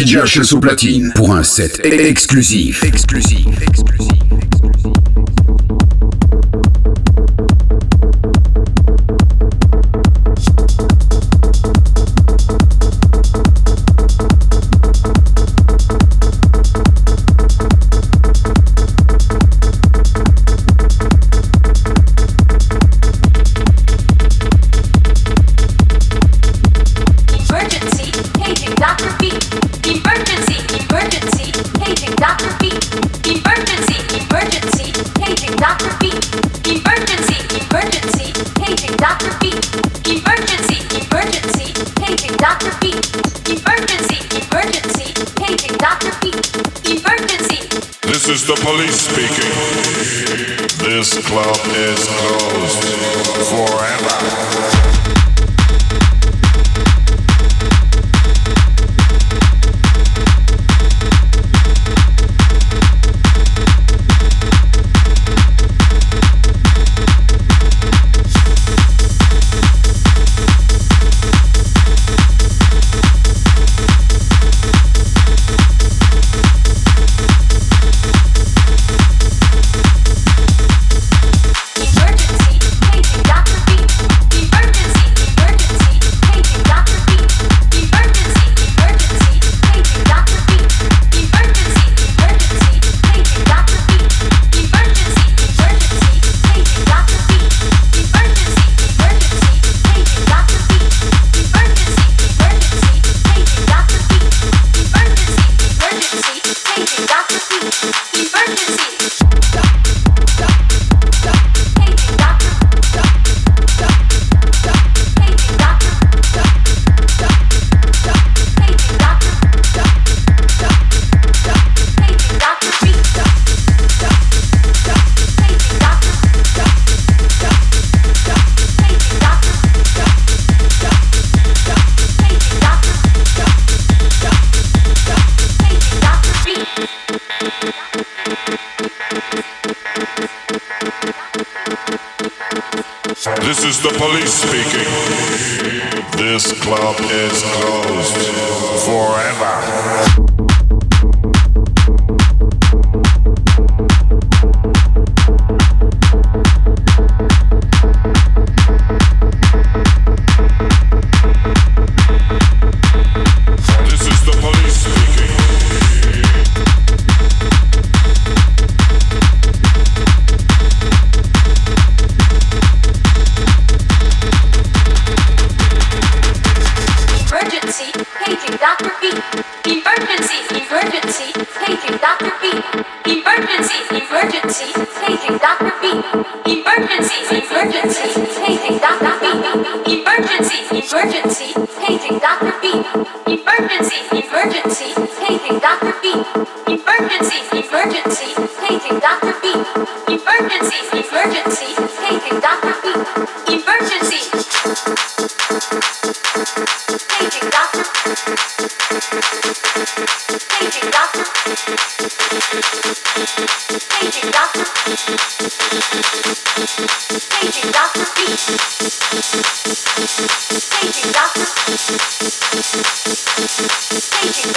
DJ HS au platine pour un set exclusif. Exclusif. Exclusif.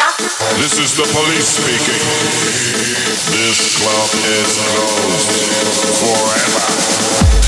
This is the police speaking. This club is closed forever.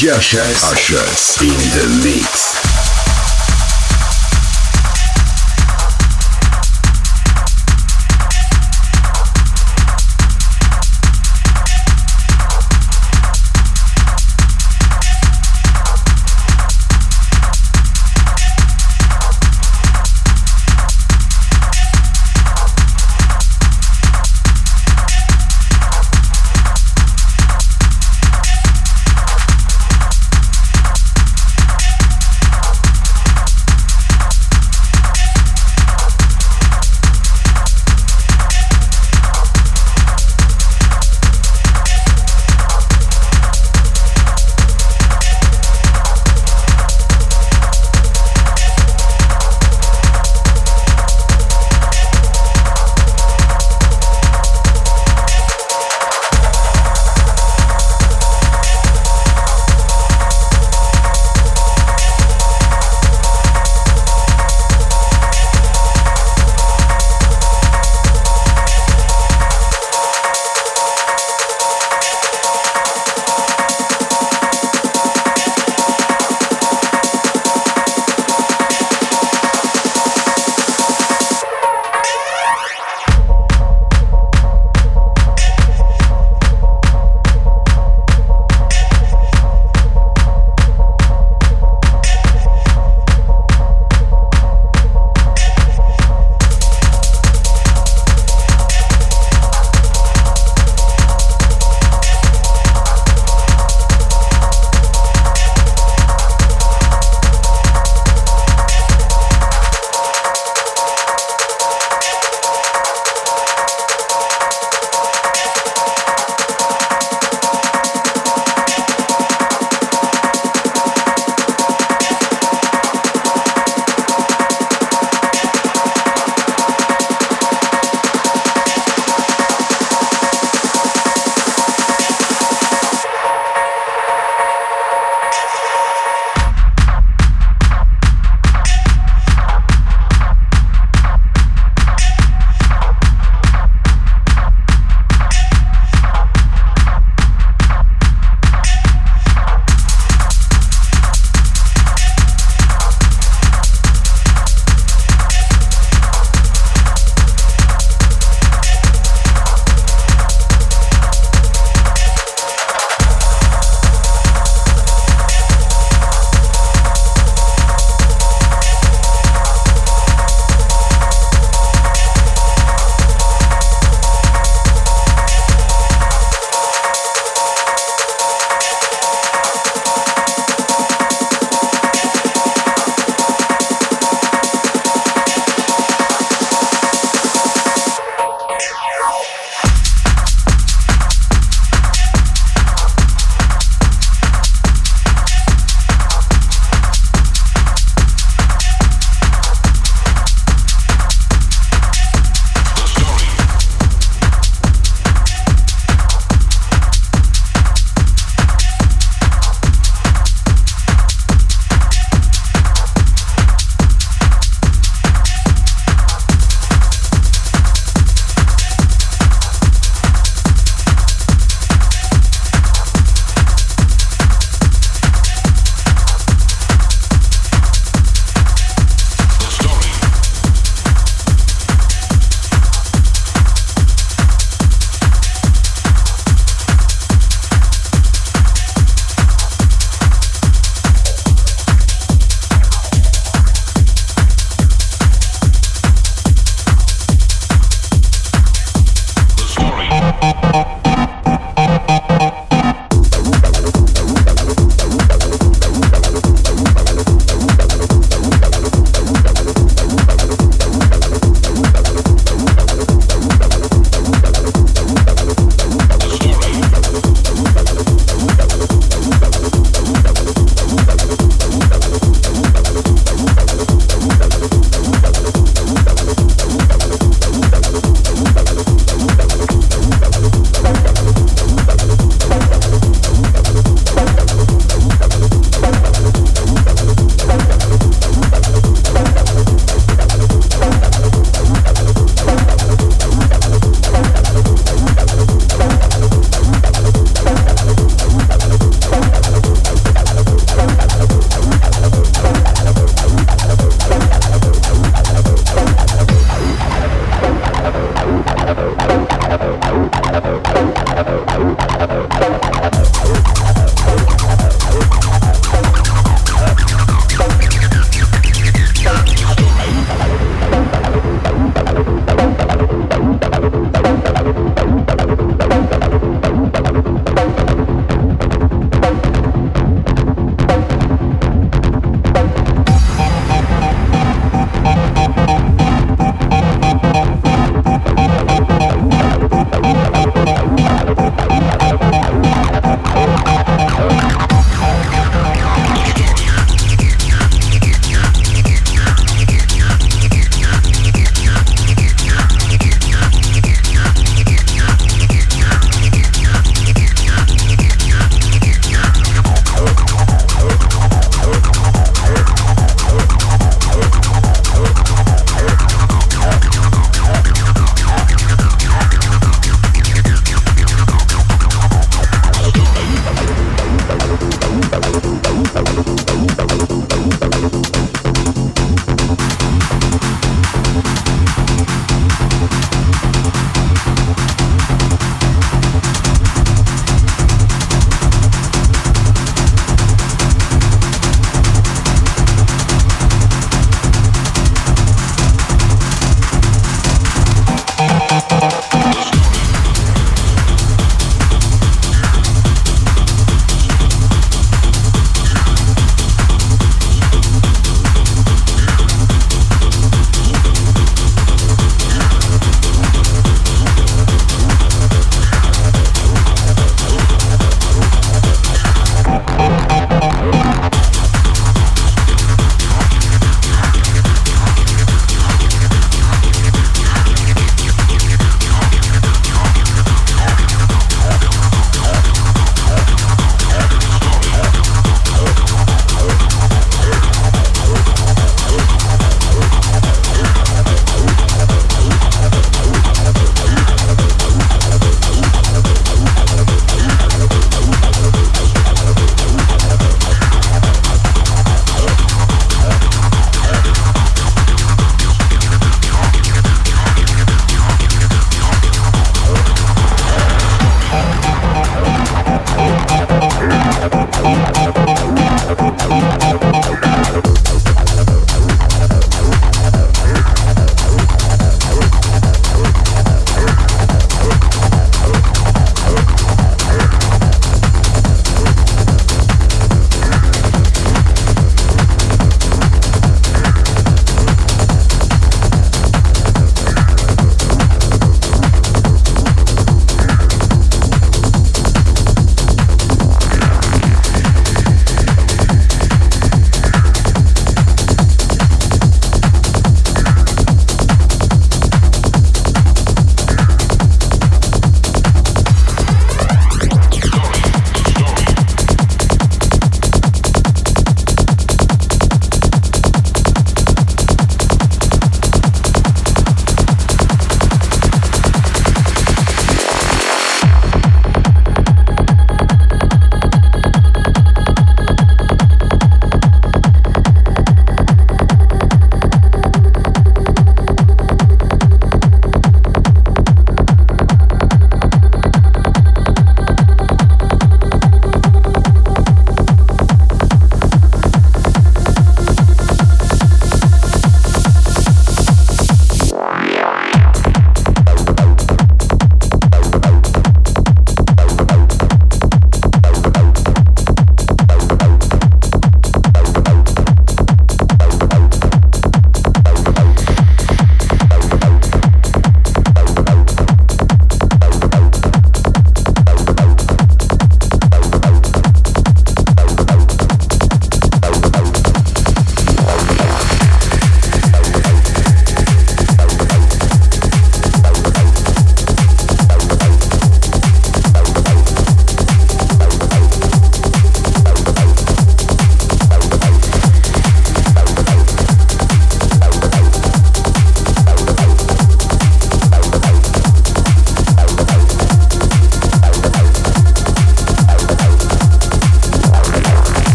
Jascha us in the mix.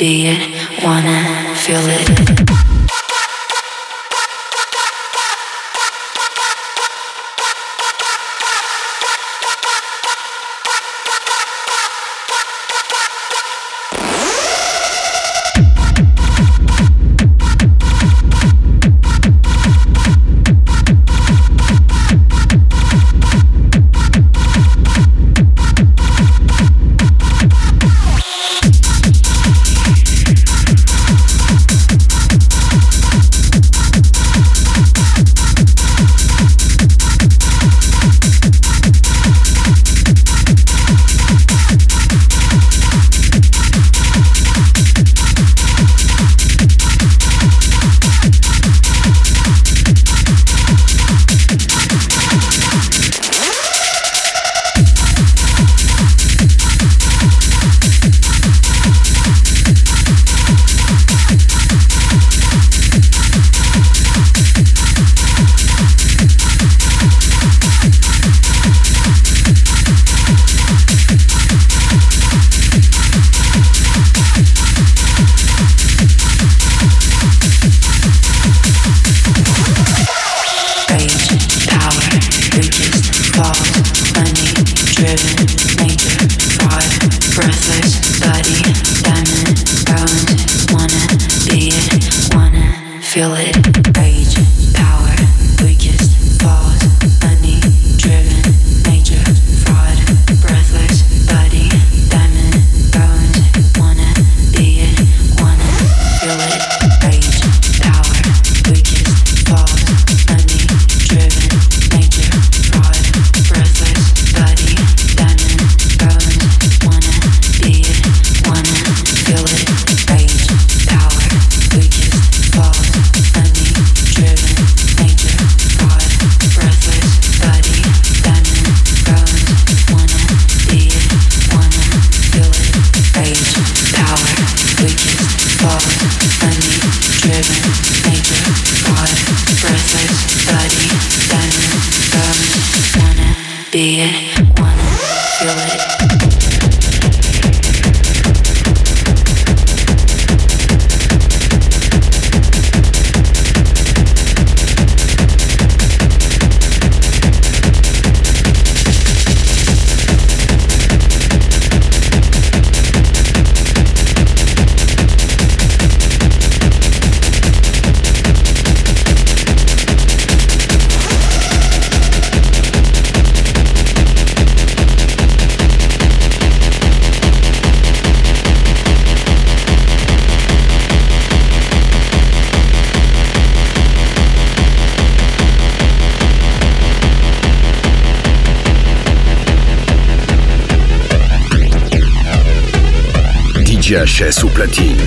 be it, wanna feel it.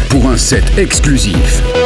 pour un set exclusif.